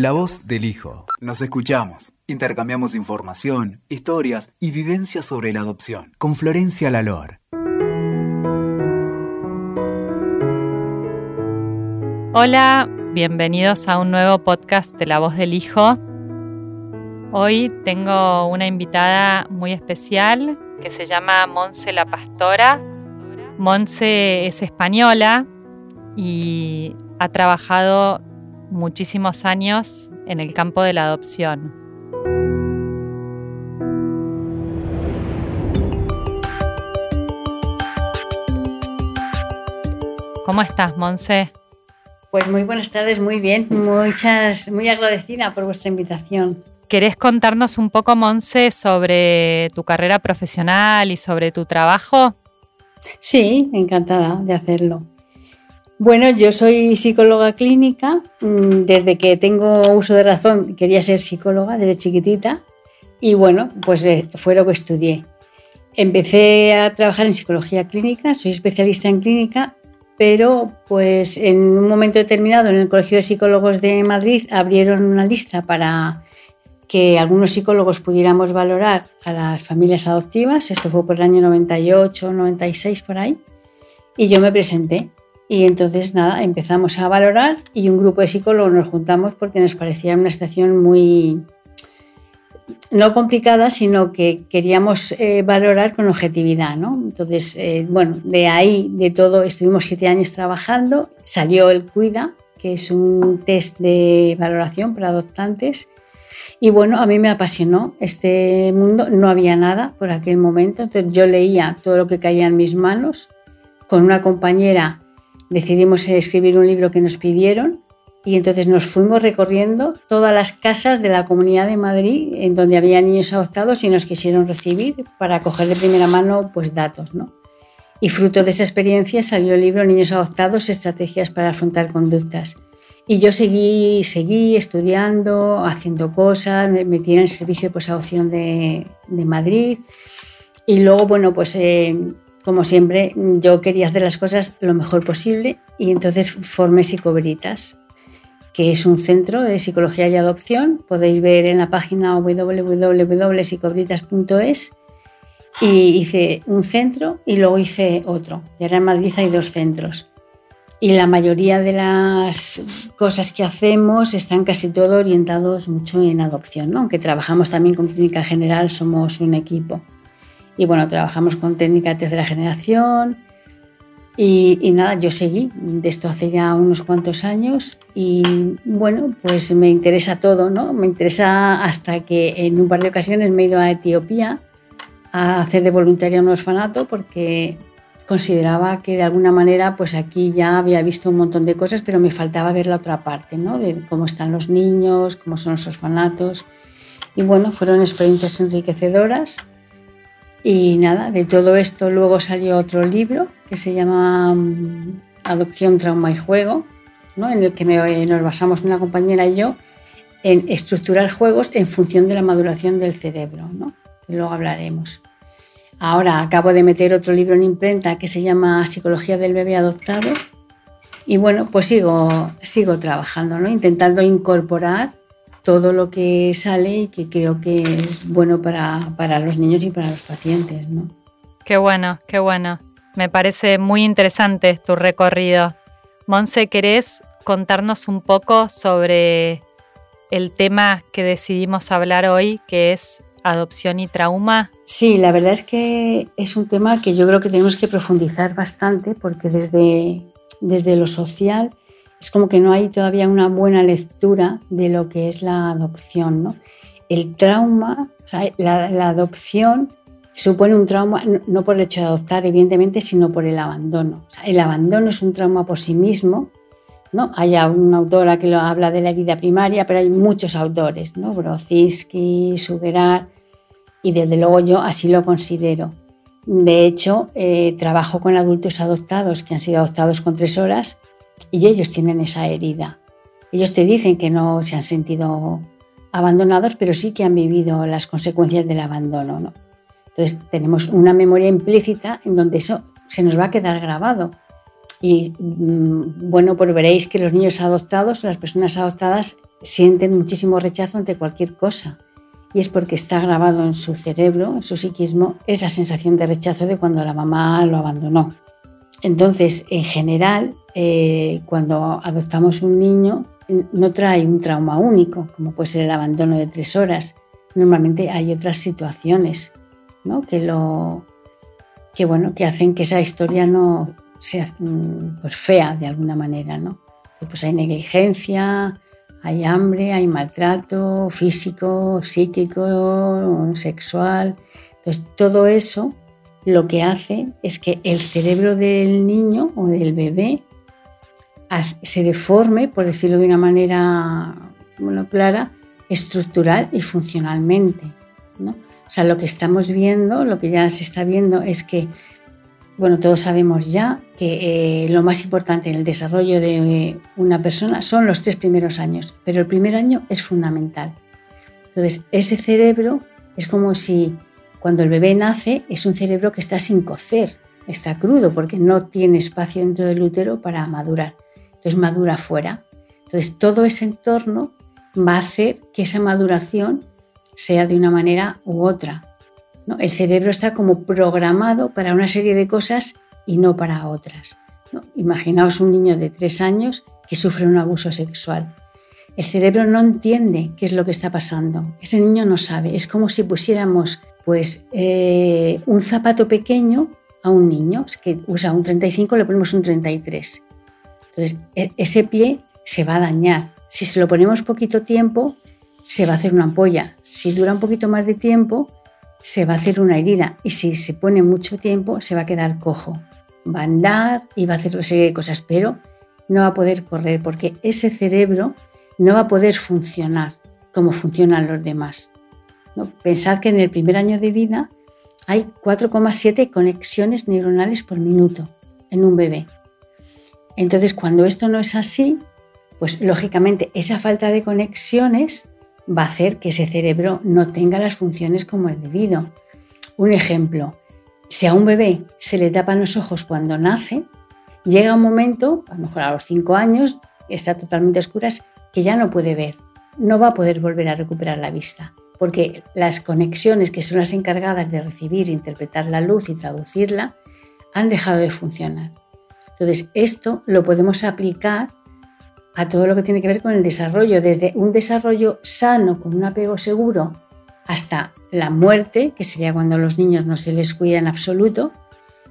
La voz del hijo. Nos escuchamos, intercambiamos información, historias y vivencias sobre la adopción con Florencia Lalor. Hola, bienvenidos a un nuevo podcast de La voz del hijo. Hoy tengo una invitada muy especial que se llama Monse la Pastora. Monse es española y ha trabajado muchísimos años en el campo de la adopción. ¿Cómo estás, Monse? Pues muy buenas tardes, muy bien, muchas, muy agradecida por vuestra invitación. ¿Querés contarnos un poco, Monse, sobre tu carrera profesional y sobre tu trabajo? Sí, encantada de hacerlo. Bueno, yo soy psicóloga clínica. Mm, desde que tengo uso de razón quería ser psicóloga desde chiquitita y bueno, pues eh, fue lo que estudié. Empecé a trabajar en psicología clínica, soy especialista en clínica, pero pues en un momento determinado en el Colegio de Psicólogos de Madrid abrieron una lista para que algunos psicólogos pudiéramos valorar a las familias adoptivas. Esto fue por el año 98, 96 por ahí. Y yo me presenté y entonces, nada, empezamos a valorar y un grupo de psicólogos nos juntamos porque nos parecía una situación muy, no complicada, sino que queríamos eh, valorar con objetividad, ¿no? Entonces, eh, bueno, de ahí, de todo, estuvimos siete años trabajando, salió el CUIDA, que es un test de valoración para adoptantes, y bueno, a mí me apasionó este mundo, no había nada por aquel momento, entonces yo leía todo lo que caía en mis manos, con una compañera decidimos escribir un libro que nos pidieron y entonces nos fuimos recorriendo todas las casas de la Comunidad de Madrid en donde había niños adoptados y nos quisieron recibir para coger de primera mano pues datos, ¿no? Y fruto de esa experiencia salió el libro Niños adoptados, estrategias para afrontar conductas. Y yo seguí, seguí estudiando, haciendo cosas, me metí en el servicio de adopción de, de Madrid. Y luego, bueno, pues eh, como siempre, yo quería hacer las cosas lo mejor posible y entonces formé Psicoveritas, que es un centro de psicología y adopción. Podéis ver en la página www.psicoveritas.es y hice un centro y luego hice otro. Y ahora en Madrid hay dos centros. Y la mayoría de las cosas que hacemos están casi todo orientados mucho en adopción, aunque trabajamos también con clínica general, somos un equipo. Y bueno, trabajamos con técnica de tercera generación. Y, nada, yo seguí de esto hace ya unos cuantos años y bueno, pues me interesa todo, ¿no? Me interesa hasta que en un par de ocasiones me he ido a Etiopía a hacer de voluntaria un orfanato porque consideraba que de alguna manera pues aquí ya había visto un montón de cosas, pero me faltaba ver la otra parte, ¿no? De cómo están los niños, cómo son los orfanatos. Y bueno, fueron experiencias enriquecedoras y nada, de todo esto luego salió otro libro que se llama mm, Adopción, Trauma y Juego, ¿no? en el que nos basamos una compañera y yo en estructurar juegos en función de la maduración del cerebro, ¿no? que luego hablaremos. Ahora acabo de meter otro libro en imprenta que se llama Psicología del bebé adoptado y bueno, pues sigo, sigo trabajando, ¿no? intentando incorporar todo lo que sale y que creo que es bueno para, para los niños y para los pacientes. ¿no? Qué bueno, qué bueno. Me parece muy interesante tu recorrido. Monse, ¿querés contarnos un poco sobre el tema que decidimos hablar hoy, que es adopción y trauma? Sí, la verdad es que es un tema que yo creo que tenemos que profundizar bastante porque desde, desde lo social es como que no hay todavía una buena lectura de lo que es la adopción. ¿no? El trauma, la, adopción supone un trauma no por el hecho de adoptar, evidentemente, sino por el abandono. el abandono es un trauma por sí mismo. ¿no? Hay una autora que lo habla de la herida primaria, pero hay muchos autores, ¿no? Brozinski, Sugerar, y desde luego yo así lo considero. De hecho, eh, trabajo con adultos adoptados que han sido adoptados con tres horas y ellos tienen esa herida. Ellos te dicen que no se han sentido abandonados, pero sí que han vivido las consecuencias del abandono. ¿no? Entonces tenemos una memoria implícita en donde eso se nos va a quedar grabado. Y mm, bueno, pues veréis que los niños adoptados, las personas adoptadas, sienten muchísimo rechazo ante cualquier cosa. Y es porque está grabado en su cerebro, en su psiquismo, esa sensación de rechazo de cuando la mamá lo abandonó. Entonces, en general, eh, cuando adoptamos un niño, no trae un trauma único, como puede ser el abandono de tres horas. Normalmente hay otras situaciones que, lo, que, bueno, que hacen que esa historia no sea mm, pues, fea de alguna manera. ¿no? Pues hay negligencia, hay hambre, hay maltrato físico, psíquico, sexual. Entonces, todo eso lo que hace es que el cerebro del niño o del bebé se deforme, por decirlo de una manera clara, estructural y funcionalmente. O sea, lo que estamos viendo, lo que ya se está viendo es que, bueno, todos sabemos ya que eh, lo más importante en el desarrollo de una persona son los tres primeros años, pero el primer año es fundamental. Entonces, ese cerebro es como si cuando el bebé nace es un cerebro que está sin cocer, está crudo porque no tiene espacio dentro del útero para madurar. Entonces madura fuera. Entonces todo ese entorno va a hacer que esa maduración sea de una manera u otra. El cerebro está como programado para una serie de cosas y no para otras. Imaginaos un niño de tres años que sufre un abuso sexual. El cerebro no entiende qué es lo que está pasando. Ese niño no sabe. Es como si pusiéramos pues, eh, un zapato pequeño a un niño que usa un 35, le ponemos un 33. Entonces, e, ese pie se va a dañar. Si se lo ponemos poquito tiempo, se va a hacer una ampolla. Si dura un poquito más de tiempo, se va a hacer una herida. Y si se pone mucho tiempo, se va a quedar cojo. Va a andar y va a hacer otra serie de cosas, pero no va a poder correr porque ese cerebro no va a poder funcionar como funcionan los demás. Pensad que en el primer año de vida hay 4,7 conexiones neuronales por minuto en un bebé. Entonces, cuando esto no es así, pues lógicamente esa falta de conexiones va a hacer que ese cerebro no tenga las funciones como el debido. Un ejemplo, si a un bebé se le tapan los ojos cuando nace, llega un momento, a lo mejor a los 5 años, está totalmente oscuras, que ya no puede ver, no va a poder volver a recuperar la vista, porque las conexiones que son las encargadas de recibir, interpretar la luz y traducirla, han dejado de funcionar. Entonces, esto lo podemos aplicar a todo lo que tiene que ver con el desarrollo, desde un desarrollo sano, con un apego seguro, hasta la muerte, que sería cuando a los niños no se les cuida en absoluto,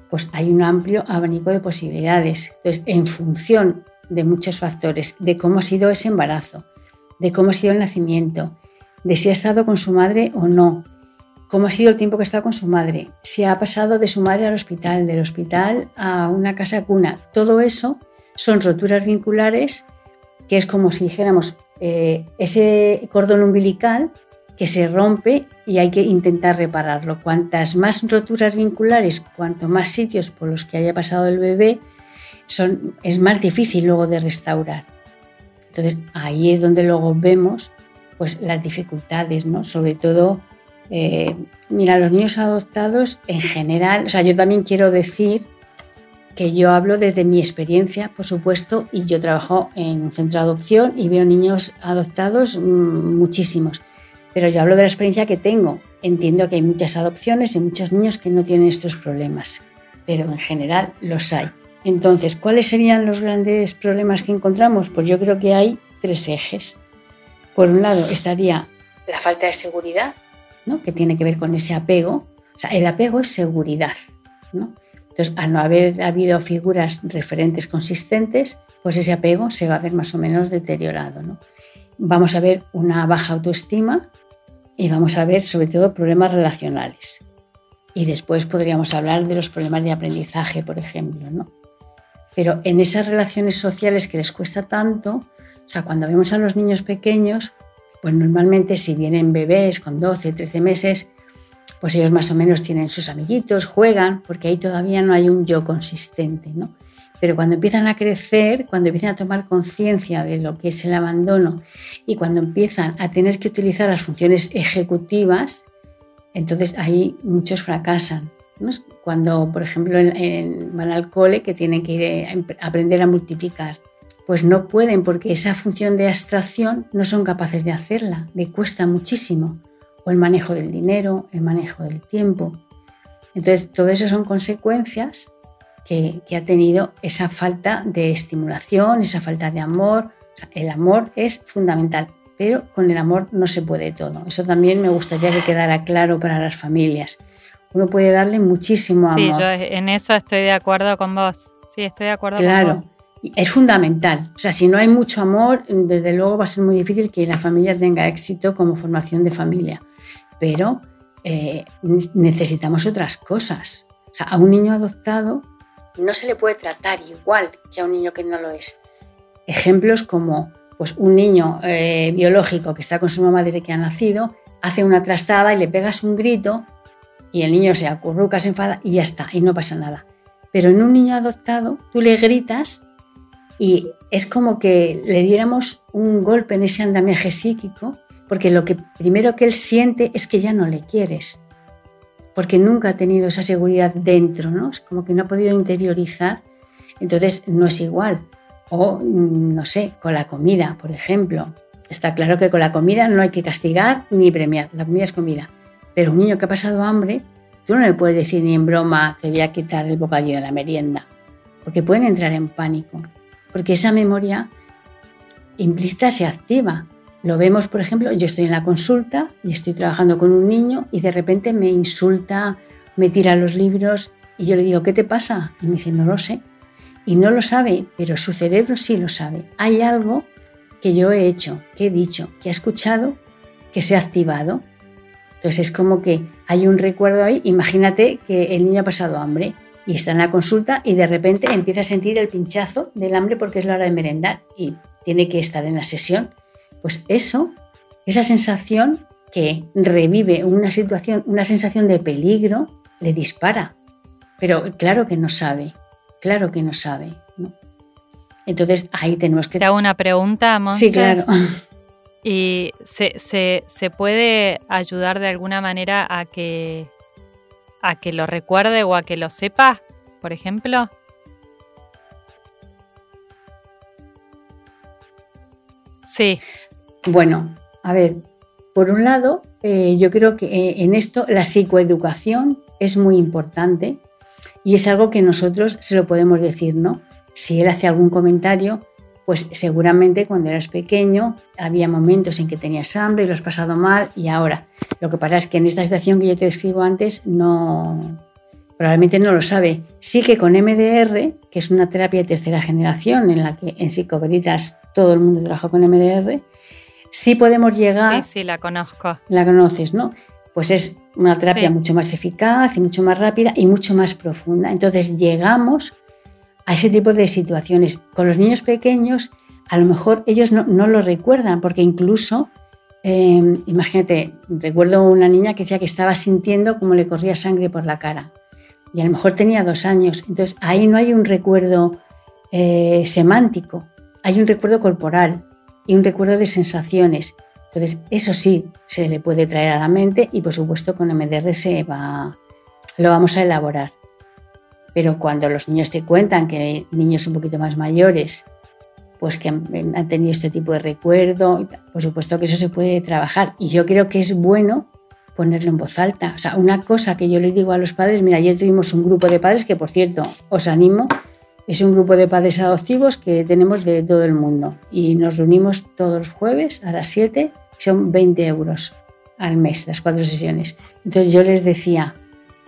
pues hay un amplio abanico de posibilidades. Entonces, en función de muchos factores, de cómo ha sido ese embarazo, de cómo ha sido el nacimiento, de si ha estado con su madre o no, cómo ha sido el tiempo que está con su madre, si ha pasado de su madre al hospital, del hospital a una casa cuna. Todo eso son roturas vinculares que es como si dijéramos eh, ese cordón umbilical que se rompe y hay que intentar repararlo. Cuantas más roturas vinculares, cuanto más sitios por los que haya pasado el bebé, son, es más difícil luego de restaurar. Entonces ahí es donde luego vemos pues, las dificultades, ¿no? sobre todo eh, mira, los niños adoptados en general, o sea, yo también quiero decir que yo hablo desde mi experiencia, por supuesto, y yo trabajo en un centro de adopción y veo niños adoptados mm, muchísimos, pero yo hablo de la experiencia que tengo. Entiendo que hay muchas adopciones y muchos niños que no tienen estos problemas, pero en general los hay. Entonces, ¿cuáles serían los grandes problemas que encontramos? Pues yo creo que hay tres ejes. Por un lado estaría la falta de seguridad, que tiene que ver con ese apego. O sea, el apego es seguridad. Entonces, al no haber habido figuras referentes consistentes, pues ese apego se va a ver más o menos deteriorado. Vamos a ver una baja autoestima y vamos a ver sobre todo problemas relacionales. Y después podríamos hablar de los problemas de aprendizaje, por ejemplo. ¿no? Pero en esas relaciones sociales que les cuesta tanto, o sea, cuando vemos a los niños pequeños, pues normalmente si vienen bebés con 12, 13 meses, pues ellos más o menos tienen sus amiguitos, juegan, porque ahí todavía no hay un yo consistente, ¿no? Pero cuando empiezan a crecer, cuando empiezan a tomar conciencia de lo que es el abandono y cuando empiezan a tener que utilizar las funciones ejecutivas, entonces ahí muchos fracasan, Cuando, por ejemplo, en, van al cole que tienen que ir a aprender a multiplicar, pues no pueden porque esa función de abstracción no son capaces de hacerla, le cuesta muchísimo. O el manejo del dinero, el manejo del tiempo. Entonces, todo eso son consecuencias que, ha tenido esa falta de estimulación, esa falta de amor. el amor es fundamental, pero con el amor no se puede todo. Eso también me gustaría que quedara claro para las familias. Uno puede darle muchísimo amor. Sí, yo en eso estoy de acuerdo con vos. Sí, estoy de acuerdo claro. con vos. Es fundamental. O sea, si no hay mucho amor, desde luego va a ser muy difícil que la familia tenga éxito como formación de familia. Pero eh, necesitamos otras cosas. O sea, a un niño adoptado no se le puede tratar igual que a un niño que no lo es. Ejemplos como pues, un niño eh, biológico que está con su mamá desde que ha nacido, hace una trastada y le pegas un grito y el niño se acurruca, se enfada y ya está, y no pasa nada. Pero en un niño adoptado, tú le gritas y es como que le diéramos un golpe en ese andamiaje psíquico, porque lo que primero que él siente es que ya no le quieres porque nunca ha tenido esa seguridad dentro, ¿no? Es como que no ha podido interiorizar, entonces no es igual. O, mm, no sé, con la comida, por ejemplo. Está claro que con la comida no hay que castigar ni premiar, la comida es comida. Pero un niño que ha pasado hambre, tú no le puedes decir ni en broma, te voy a quitar el bocadillo de la merienda, porque pueden entrar en pánico, porque esa memoria implícita se activa lo vemos, por ejemplo, yo estoy en la consulta y estoy trabajando con un niño y de repente me insulta, me tira los libros y yo le digo, ¿qué te pasa? Y me dice, no lo sé. Y no lo sabe, pero su cerebro sí lo sabe. Hay algo que yo he hecho, que he dicho, que ha escuchado, que se ha activado. Entonces es como que hay un recuerdo ahí. Imagínate que el niño ha pasado hambre y está en la consulta y de repente empieza a sentir el pinchazo del hambre porque es la hora de merendar y tiene que estar en la sesión. Pues eso, esa sensación que revive una situación, una sensación de peligro, le dispara. Pero claro que no sabe, claro que no sabe. Entonces ahí tenemos que... Te hago una pregunta, Monse. Sí, claro. ¿Y se, se, puede ayudar de alguna manera a que, a que lo recuerde o a que lo sepa, por ejemplo? Sí. Bueno, a ver, por un lado, eh, yo creo que eh, en esto la psicoeducación es muy importante y es algo que nosotros se lo podemos decir, ¿no? Si él hace algún comentario, pues seguramente cuando eras pequeño había momentos en que tenías hambre y lo has pasado mal y ahora. Lo que pasa es que en esta situación que yo te describo antes no, probablemente no lo sabe. Sí que con MDR, que es una terapia de tercera generación en la que en Psicoveritas todo el mundo trabaja con MDR, sí podemos llegar. Sí, sí, la conozco. La conoces, ¿no? Pues es una terapia mucho más eficaz y mucho más rápida y mucho más profunda. Entonces llegamos a ese tipo de situaciones. Con los niños pequeños, a lo mejor ellos no, lo recuerdan, porque incluso, em, imagínate, recuerdo una niña que decía que estaba sintiendo como le corría sangre por la cara. Y a lo mejor tenía dos años. Entonces ahí no hay un recuerdo eh, semántico, hay un recuerdo corporal y un recuerdo de sensaciones. Entonces, eso sí se le puede traer a la mente y por supuesto con MDR se va, lo vamos a elaborar. Pero cuando los niños te cuentan que niños un poquito más mayores, pues que han, tenido este tipo de recuerdo, por supuesto que eso se puede trabajar. Y yo creo que es bueno ponerlo en voz alta. O sea, una cosa que yo les digo a los padres, mira, ayer tuvimos un grupo de padres que, por cierto, os animo es un grupo de padres adoptivos que tenemos de todo el mundo y nos reunimos todos los jueves a las 7, son 20 euros al mes, las cuatro sesiones. Entonces yo les decía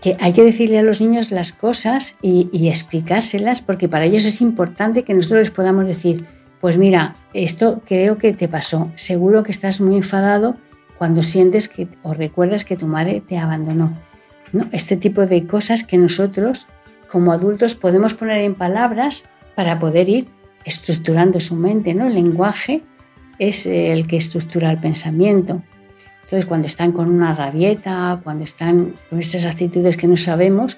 que hay que decirle a los niños las cosas y, explicárselas porque para ellos es importante que nosotros les podamos decir, pues mira, esto creo que te pasó, seguro que estás muy enfadado cuando sientes que o recuerdas que tu madre te abandonó. ¿No? Este tipo de cosas que nosotros como adultos podemos poner en palabras para poder ir estructurando su mente, ¿no? El lenguaje es el que estructura el pensamiento. Entonces, cuando están con una rabieta, cuando están con estas actitudes que no sabemos,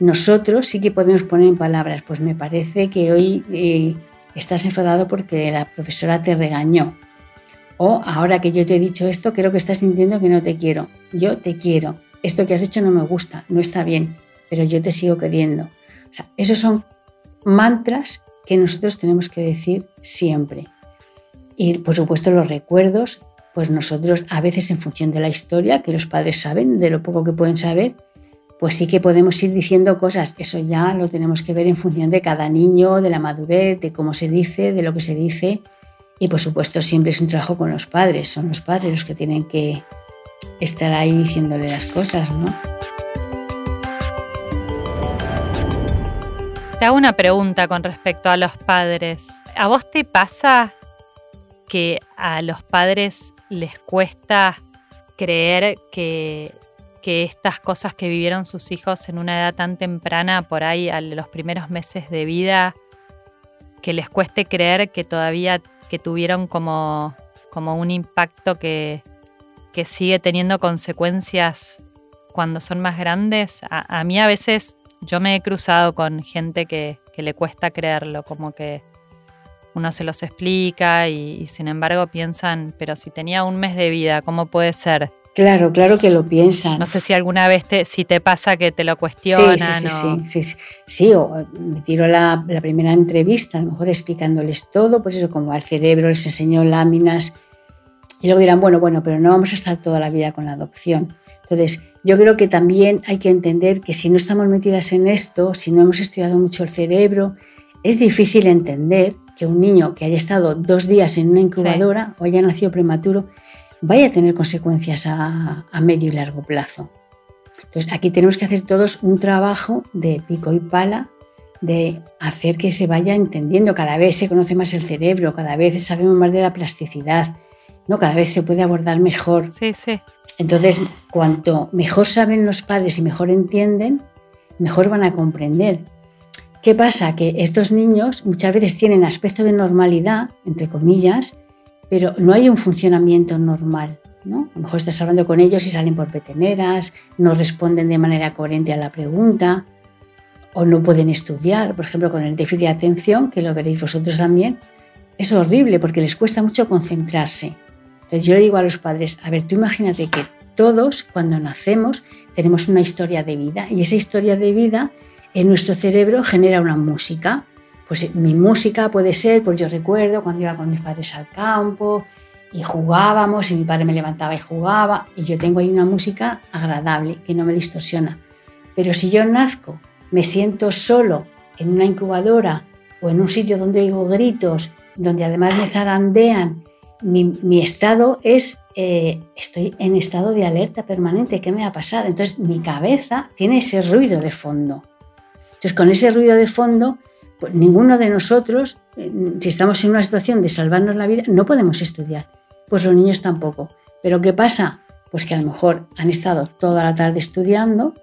nosotros sí que podemos poner en palabras, pues me parece que hoy eh, estás enfadado porque la profesora te regañó. O ahora que yo te he dicho esto, creo que estás sintiendo que no te quiero. Yo te quiero. Esto que has hecho no me gusta, no está bien pero yo te sigo queriendo. Esos son mantras que nosotros tenemos que decir siempre. Y por supuesto los recuerdos, pues nosotros a veces en función de la historia que los padres saben, de lo poco que pueden saber, pues sí que podemos ir diciendo cosas. Eso ya lo tenemos que ver en función de cada niño, de la madurez, de cómo se dice, de lo que se dice. Y por supuesto siempre es un trabajo con los padres. Son los padres los que tienen que estar ahí diciéndole las cosas, ¿no? Te hago una pregunta con respecto a los padres. ¿A vos te pasa que a los padres les cuesta creer que, estas cosas que vivieron sus hijos en una edad tan temprana, por ahí a los primeros meses de vida, que les cueste creer que todavía que tuvieron como, como un impacto que, que sigue teniendo consecuencias cuando son más grandes. A, mí a veces yo me he cruzado con gente que, que, le cuesta creerlo, como que uno se los explica y, sin embargo piensan, pero si tenía un mes de vida, ¿cómo puede ser? Claro, claro que lo piensan. No sé si alguna vez te, si te pasa que te lo cuestionan. Sí, sí, sí, sí, sí, sí, o me tiro la, la, primera entrevista, a lo mejor explicándoles todo, pues eso, como al cerebro les enseñó láminas, y luego dirán, bueno, bueno, pero no vamos a estar toda la vida con la adopción. Entonces, yo creo que también hay que entender que si no estamos metidas en esto, si no hemos estudiado mucho el cerebro, es difícil entender que un niño que haya estado dos días en una incubadora o haya nacido prematuro vaya a tener consecuencias a, medio y largo plazo. Entonces, aquí tenemos que hacer todos un trabajo de pico y pala, de hacer que se vaya entendiendo. Cada vez se conoce más el cerebro, cada vez sabemos más de la plasticidad, ¿no? Cada vez se puede abordar mejor. Sí, sí. Entonces, cuanto mejor saben los padres y mejor entienden, mejor van a comprender. ¿Qué pasa? Que estos niños muchas veces tienen aspecto de normalidad, entre comillas, pero no hay un funcionamiento normal. ¿no? A lo mejor estás hablando con ellos y salen por peteneras, no responden de manera coherente a la pregunta o no pueden estudiar. Por ejemplo, con el déficit de atención, que lo veréis vosotros también, es horrible porque les cuesta mucho concentrarse. Entonces yo le digo a los padres, a ver, tú imagínate que todos cuando nacemos tenemos una historia de vida y esa historia de vida en nuestro cerebro genera una música. Pues mi música puede ser, pues yo recuerdo cuando iba con mis padres al campo y jugábamos y mi padre me levantaba y jugaba y yo tengo ahí una música agradable que no me distorsiona. Pero si yo nazco, me siento solo en una incubadora o en un sitio donde oigo gritos, donde además me zarandean, mi, estado es, eh, estoy en estado de alerta permanente, ¿qué me va a pasar? Entonces mi cabeza tiene ese ruido de fondo. Entonces, con ese ruido de fondo, pues, ninguno de nosotros, eh, si estamos en una situación de salvarnos la vida, no podemos estudiar. Pues los niños tampoco. Pero ¿qué pasa? Pues que a lo mejor han estado toda la tarde estudiando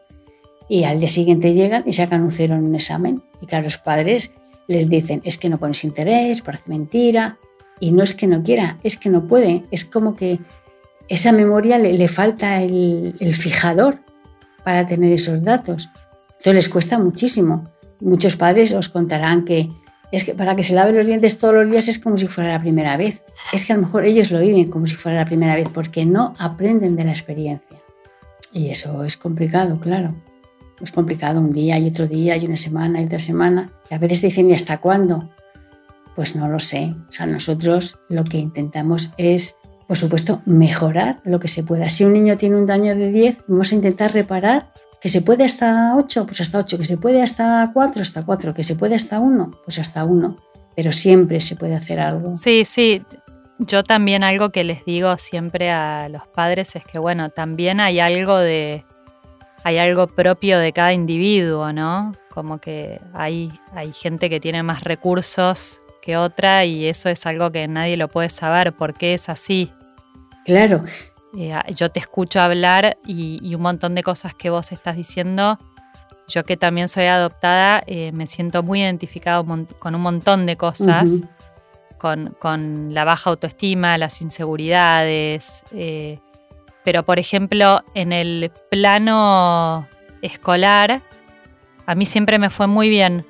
y al día siguiente llegan y sacan un cero en un examen. Y claro, los padres les dicen, es que no pones interés, parece mentira. Y no es que no quiera, es que no puede. Es como que esa memoria le, falta el, el fijador para tener esos datos. Esto les cuesta muchísimo. Muchos padres os contarán que es que para que se lave los dientes todos los días es como si fuera la primera vez. Es que a lo mejor ellos lo viven como si fuera la primera vez porque no aprenden de la experiencia. Y eso es complicado, claro. Es complicado un día y otro día y una semana y otra semana. Y a veces te dicen, ¿y hasta cuándo? Pues no lo sé. O sea, nosotros lo que intentamos es, por supuesto, mejorar lo que se pueda. Si un niño tiene un daño de 10, vamos a intentar reparar que se puede hasta 8, pues hasta 8, que se puede hasta 4, hasta 4, que se puede hasta 1, pues hasta 1, pero siempre se puede hacer algo. Sí, sí. Yo también algo que les digo siempre a los padres es que bueno, también hay algo de hay algo propio de cada individuo, ¿no? Como que hay, hay gente que tiene más recursos que otra y eso es algo que nadie lo puede saber por qué es así. Claro, eh, yo te escucho hablar y, un montón de cosas que vos estás diciendo. Yo que también soy adoptada, eh, me siento muy identificado con un montón de cosas, con, la baja autoestima, las inseguridades. Eh, pero, por ejemplo, en el plano escolar, a mí siempre me fue muy bien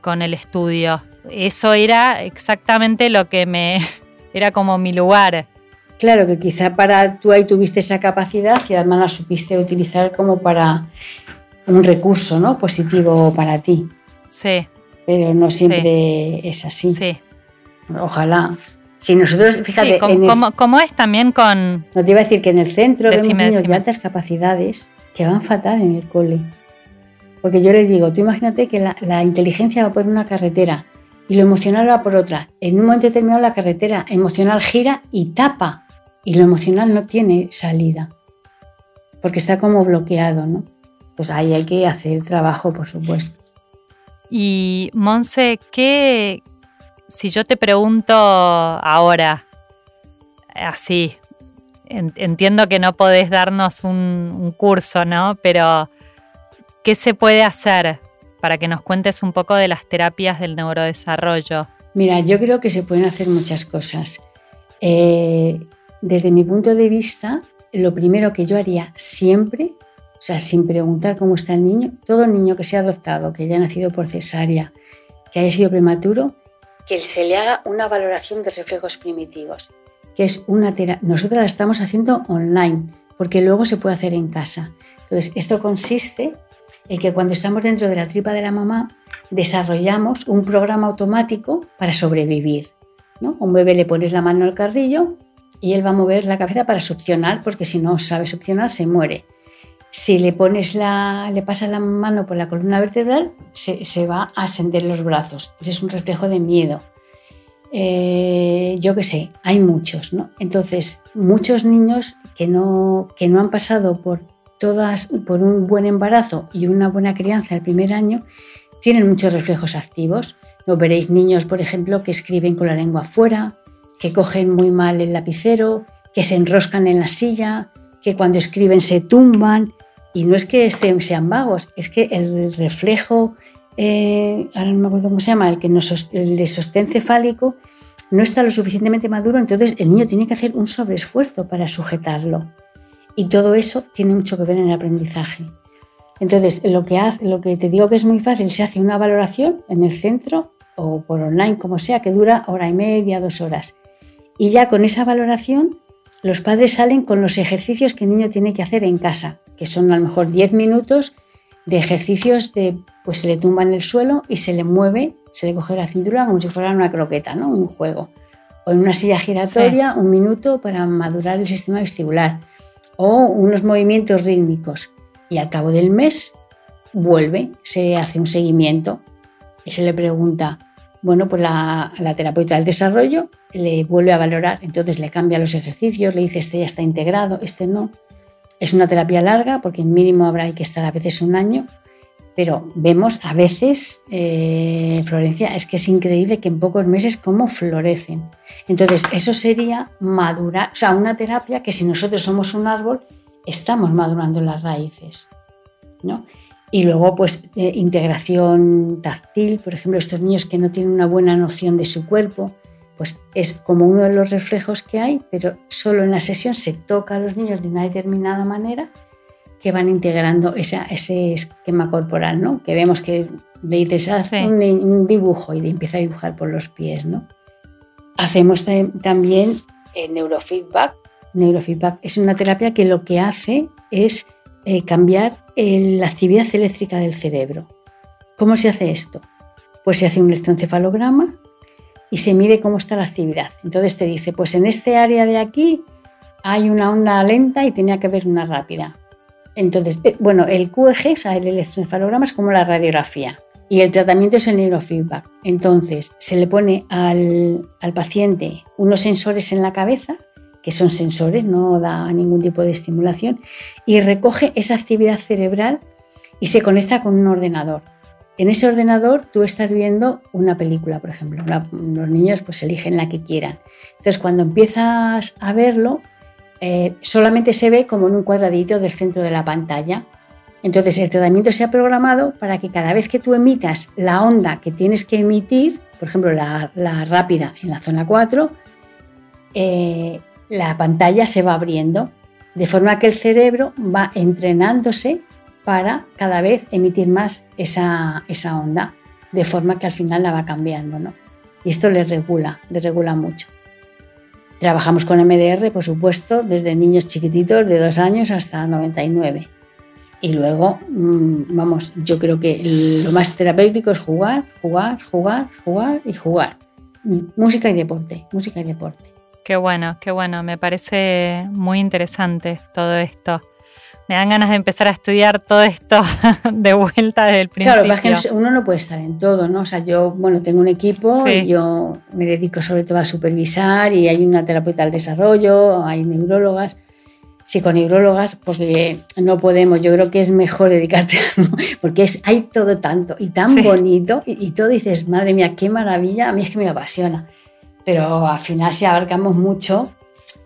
con el estudio. Eso era exactamente lo que me... era como mi lugar. Claro, que quizá para tú ahí tuviste esa capacidad y además la supiste utilizar como para un recurso ¿no? positivo para ti. Sí. Pero no siempre es así. Sí. Ojalá. Si nosotros, fíjate, como, es también con... No te iba a decir que en el centro vemos niños de altas capacidades que van fatal en el cole. Porque yo les digo, tú imagínate que la, inteligencia va por una carretera y lo emocional va por otra. En un momento determinado la carretera emocional gira y tapa y lo emocional no tiene salida porque está como bloqueado, ¿no? Pues ahí hay que hacer trabajo, por supuesto. Y Monse, ¿qué, si yo te pregunto ahora, así, entiendo que no podés darnos un, curso, ¿no? Pero, ¿qué se puede hacer para que nos cuentes un poco de las terapias del neurodesarrollo? Mira, yo creo que se pueden hacer muchas cosas. Eh, desde mi punto de vista, lo primero que yo haría siempre, o sea, sin preguntar cómo está el niño, todo niño que sea adoptado, que haya nacido por cesárea, que haya sido prematuro, que se le haga una valoración de reflejos primitivos, que es una terapia. Nosotros la estamos haciendo online, porque luego se puede hacer en casa. Entonces, esto consiste en que cuando estamos dentro de la tripa de la mamá, desarrollamos un programa automático para sobrevivir. ¿no? un bebé le pones la mano al carrillo y él va a mover la cabeza para succionar, porque si no sabe succionar, se muere. Si le pones la, le pasas la mano por la columna vertebral, se, va a ascender los brazos. Ese es un reflejo de miedo. Eh, yo qué sé, hay muchos, ¿no? Entonces, muchos niños que no, que no han pasado por todas, por un buen embarazo y una buena crianza el primer año, tienen muchos reflejos activos. No veréis niños, por ejemplo, que escriben con la lengua fuera, que cogen muy mal el lapicero, que se enroscan en la silla, que cuando escriben se tumban. Y no es que estén, sean vagos, es que el reflejo, eh, ahora no me acuerdo cómo se llama, el, que el de sostén cefálico, no está lo suficientemente maduro, entonces el niño tiene que hacer un sobreesfuerzo para sujetarlo. Y todo eso tiene mucho que ver en el aprendizaje. Entonces, lo que, hace, lo que te digo que es muy fácil, se hace una valoración en el centro o por online, como sea, que dura hora y media, dos horas. Y ya con esa valoración, los padres salen con los ejercicios que el niño tiene que hacer en casa, que son a lo mejor 10 minutos de ejercicios de, pues se le tumba en el suelo y se le mueve, se le coge la cintura como si fuera una croqueta, ¿no? Un juego. O en una silla giratoria, un minuto para madurar el sistema vestibular. O unos movimientos rítmicos. Y al cabo del mes vuelve, se hace un seguimiento y se le pregunta, bueno, pues la, terapeuta del desarrollo le vuelve a valorar, entonces le cambia los ejercicios, le dice este ya está integrado, este no. Es una terapia larga porque mínimo habrá que estar a veces un año, pero vemos a veces, eh, Florencia, es que es increíble que en pocos meses cómo florecen. Entonces, eso sería madurar, o sea, una terapia que si nosotros somos un árbol, estamos madurando las raíces, ¿no? Y luego, pues, eh, integración táctil, por ejemplo, estos niños que no tienen una buena noción de su cuerpo, pues es como uno de los reflejos que hay, pero solo en la sesión se toca a los niños de una determinada manera que van integrando ese esquema corporal, ¿no? Que vemos que le dices, haz un, dibujo y empieza a dibujar por los pies, ¿no? Hacemos también eh, neurofeedback. Neurofeedback es una terapia que lo que hace es eh, cambiar la actividad eléctrica del cerebro. ¿Cómo se hace esto? Pues se hace un electroencefalograma y se mide cómo está la actividad. Entonces te dice, pues en este área de aquí hay una onda lenta y tenía que haber una rápida. Entonces, eh, bueno, el QEG, o sea, el electroencefalograma es como la radiografía y el tratamiento es el neurofeedback. Entonces, se le pone al, al paciente unos sensores en la cabeza que son sensores, no da ningún tipo de estimulación, y recoge esa actividad cerebral y se conecta con un ordenador. En ese ordenador tú estás viendo una película, por ejemplo. los niños pues eligen la que quieran. Entonces cuando empiezas a verlo, eh, solamente se ve como en un cuadradito del centro de la pantalla. Entonces el tratamiento se ha programado para que cada vez que tú emitas la onda que tienes que emitir, por ejemplo la, rápida en la zona 4, la pantalla se va abriendo, de forma que el cerebro va entrenándose para cada vez emitir más esa, onda, de forma que al final la va cambiando. ¿no? Y esto le regula, le regula mucho. Trabajamos con MDR, por supuesto, desde niños chiquititos de dos años hasta 99. Y luego, mm, vamos, yo creo que lo más terapéutico es jugar, jugar, jugar, jugar y jugar. Música y deporte, música y deporte. Qué bueno, qué bueno. Me parece muy interesante todo esto. Me dan ganas de empezar a estudiar todo esto de vuelta desde el principio. Claro, que uno no puede estar en todo, ¿no? O sea, yo, bueno, tengo un equipo y yo me dedico sobre todo a supervisar y hay una terapeuta del desarrollo, hay neurólogas psiconeurólogas, porque no podemos, yo creo que es mejor dedicarte a porque es, hay todo tanto y tan bonito y, todo dices, madre mía, qué maravilla, a mí es que me apasiona, pero al final si abarcamos mucho,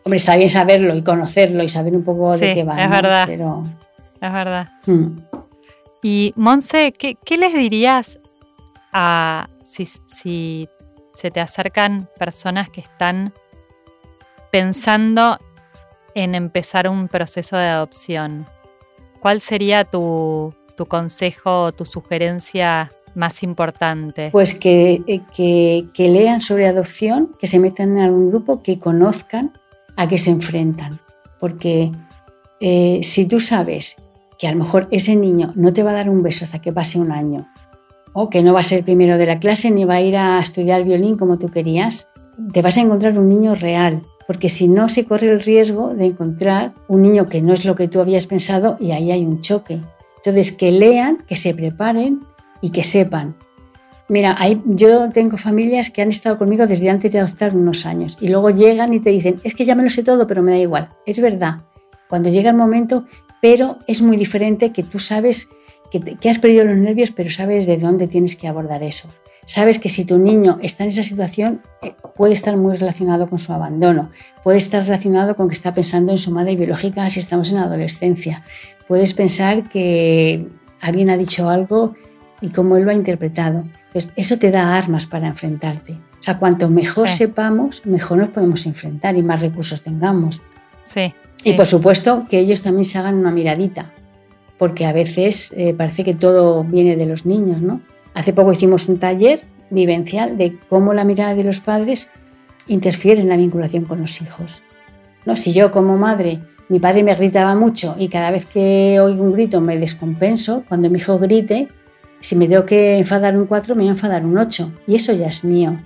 hombre, está bien saberlo y conocerlo y saber un poco de qué va. Es verdad, pero... es verdad. Hmm. Y Monse, ¿qué, les dirías a si, si se te acercan personas que están pensando en empezar un proceso de adopción, ¿cuál sería tu, consejo o tu sugerencia más importante? Pues que, eh, que, lean sobre adopción, que se metan en algún grupo, que conozcan a qué se enfrentan. Porque eh, si tú sabes que a lo mejor ese niño no te va a dar un beso hasta que pase un año, o que no va a ser primero de la clase ni va a ir a estudiar violín como tú querías, te vas a encontrar un niño real, porque si no se corre el riesgo de encontrar un niño que no es lo que tú habías pensado y ahí hay un choque. Entonces, que lean, que se preparen y que sepan. Mira, yo tengo familias que han estado conmigo desde antes de adoptar unos años y luego llegan y te dicen, es que ya me lo sé todo, pero me da igual. Es verdad, cuando llega el momento, pero es muy diferente que tú sabes que, que has perdido los nervios, pero sabes de dónde tienes que abordar eso sabes que si tu niño está en esa situación, eh, puede estar muy relacionado con su abandono, puede estar relacionado con que está pensando en su madre biológica si estamos en adolescencia, puedes pensar que alguien ha dicho algo y cómo él lo ha interpretado. Pues eso te da armas para enfrentarte. O sea, cuanto mejor sepamos, mejor nos podemos enfrentar y más recursos tengamos. Sí, Y por supuesto que ellos también se hagan una miradita, porque a veces eh, parece que todo viene de los niños, ¿no? Hace poco hicimos un taller vivencial de cómo la mirada de los padres interfiere en la vinculación con los hijos. ¿No? Si yo como madre, mi padre me gritaba mucho y cada vez que oigo un grito me descompenso, cuando mi hijo grite, si me tengo que enfadar un 4, me voy a enfadar un 8 y eso ya es mío.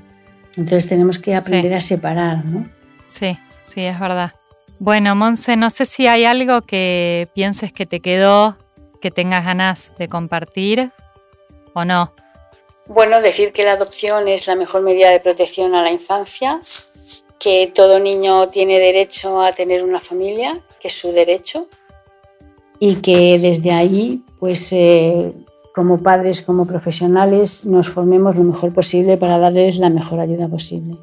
Entonces tenemos que aprender a separar, ¿no? Sí, sí, es verdad. Bueno, Monse, no sé si hay algo que pienses que te quedó, que tengas ganas de compartir o no? Bueno, decir que la adopción es la mejor medida de protección a la infancia, que todo niño tiene derecho a tener una familia, que es su derecho, y que desde ahí, pues eh, como padres, como profesionales, nos formemos lo mejor posible para darles la mejor ayuda posible.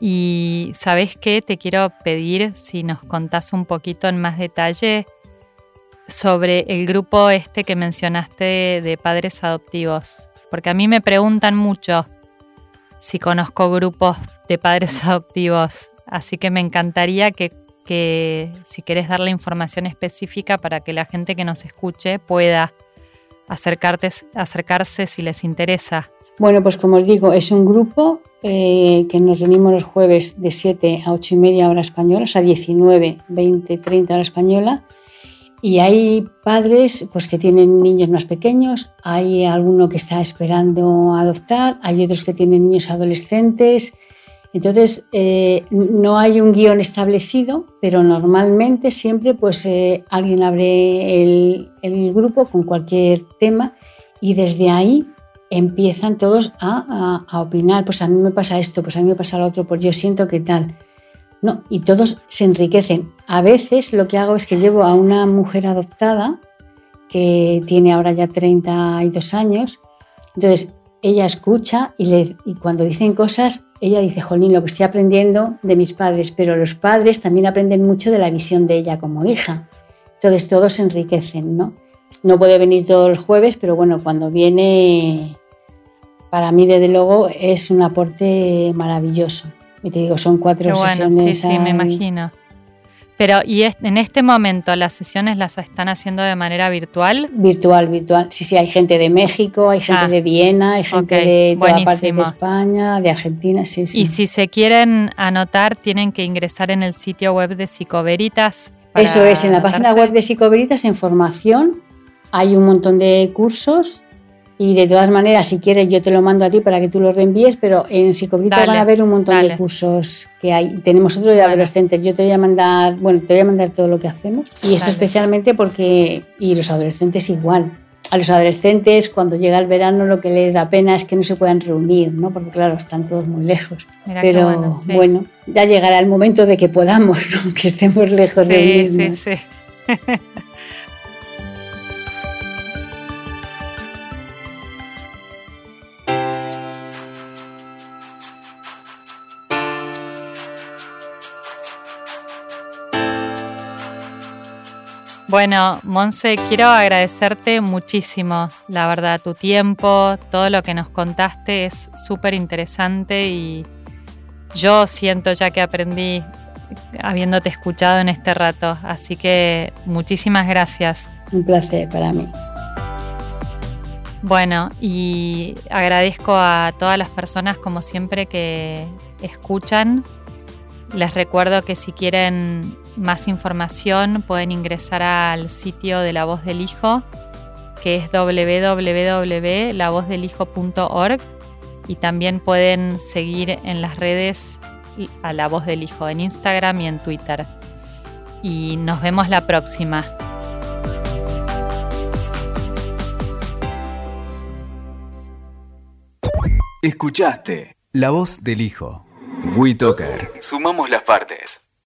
Y sabes qué, te quiero pedir si nos contás un poquito en más detalle sobre el grupo este que mencionaste de padres adoptivos, porque a mí me preguntan mucho si conozco grupos de padres adoptivos, así que me encantaría que, si querés dar la información específica para que la gente que nos escuche pueda acercarse si les interesa. Bueno, pues como os digo, es un grupo eh, que nos reunimos los jueves de 7 a 8 y media hora española, o sea, 19, 20, 30 hora española y hay padres pues, que tienen niños más pequeños, hay alguno que está esperando adoptar, hay otros que tienen niños adolescentes. Entonces, eh, no hay un guion establecido, pero normalmente siempre pues, eh, alguien abre el, grupo con cualquier tema y desde ahí empiezan todos a, a, a opinar. Pues a mí me pasa esto, pues a mí me pasa lo otro, pues yo siento que tal. No, y todos se enriquecen. A veces lo que hago es que llevo a una mujer adoptada que tiene ahora ya 32 años. Entonces, ella escucha y, y cuando dicen cosas, ella dice, Jolín, lo que estoy aprendiendo de mis padres, pero los padres también aprenden mucho de la visión de ella como hija. Entonces, todos se enriquecen, ¿no? No puede venir todos los jueves, pero bueno, cuando viene, para mí, desde luego, es un aporte maravilloso. Y te digo, son cuatro sesiones. Sí, sí, me imagino. Pero, ¿y en este momento las sesiones las están haciendo de manera virtual? Virtual, virtual. Sí, sí, hay gente de México, hay gente ah, de Viena, hay gente de toda parte de España, de Argentina, sí, sí. Y si se quieren anotar, tienen que ingresar en el sitio web de Psicoveritas. Eso es, en la página web de Psicoveritas, en formación, hay un montón de cursos y de todas maneras, si quieres, yo te lo mando a ti para que tú lo reenvíes, pero en Psicoveritas van a haber un montón de cursos que hay. Tenemos otro de adolescentes, yo te voy a mandar, bueno, te voy a mandar todo lo que hacemos y esto especialmente porque, y los adolescentes igual a los adolescentes cuando llega el verano lo que les da pena es que no se puedan reunir, ¿no? Porque claro, están todos muy lejos. Pero bueno, ya llegará el momento de que podamos, ¿no? Que estemos lejos de unirnos. Sí, sí, sí. Bueno, Monse, quiero agradecerte muchísimo, la verdad, tu tiempo, todo lo que nos contaste es súper interesante y yo siento ya que aprendí habiéndote escuchado en este rato, así que muchísimas gracias. Un placer para mí. Bueno, y agradezco a todas las personas como siempre que escuchan. Les recuerdo que si quieren más información pueden ingresar al sitio de La Voz del Hijo, que es www.lavozdelhijo.org y también pueden seguir en las redes a La Voz del Hijo, en Instagram y en Twitter. Y nos vemos la próxima. Escuchaste La Voz del Hijo. WeToker. Sumamos las partes.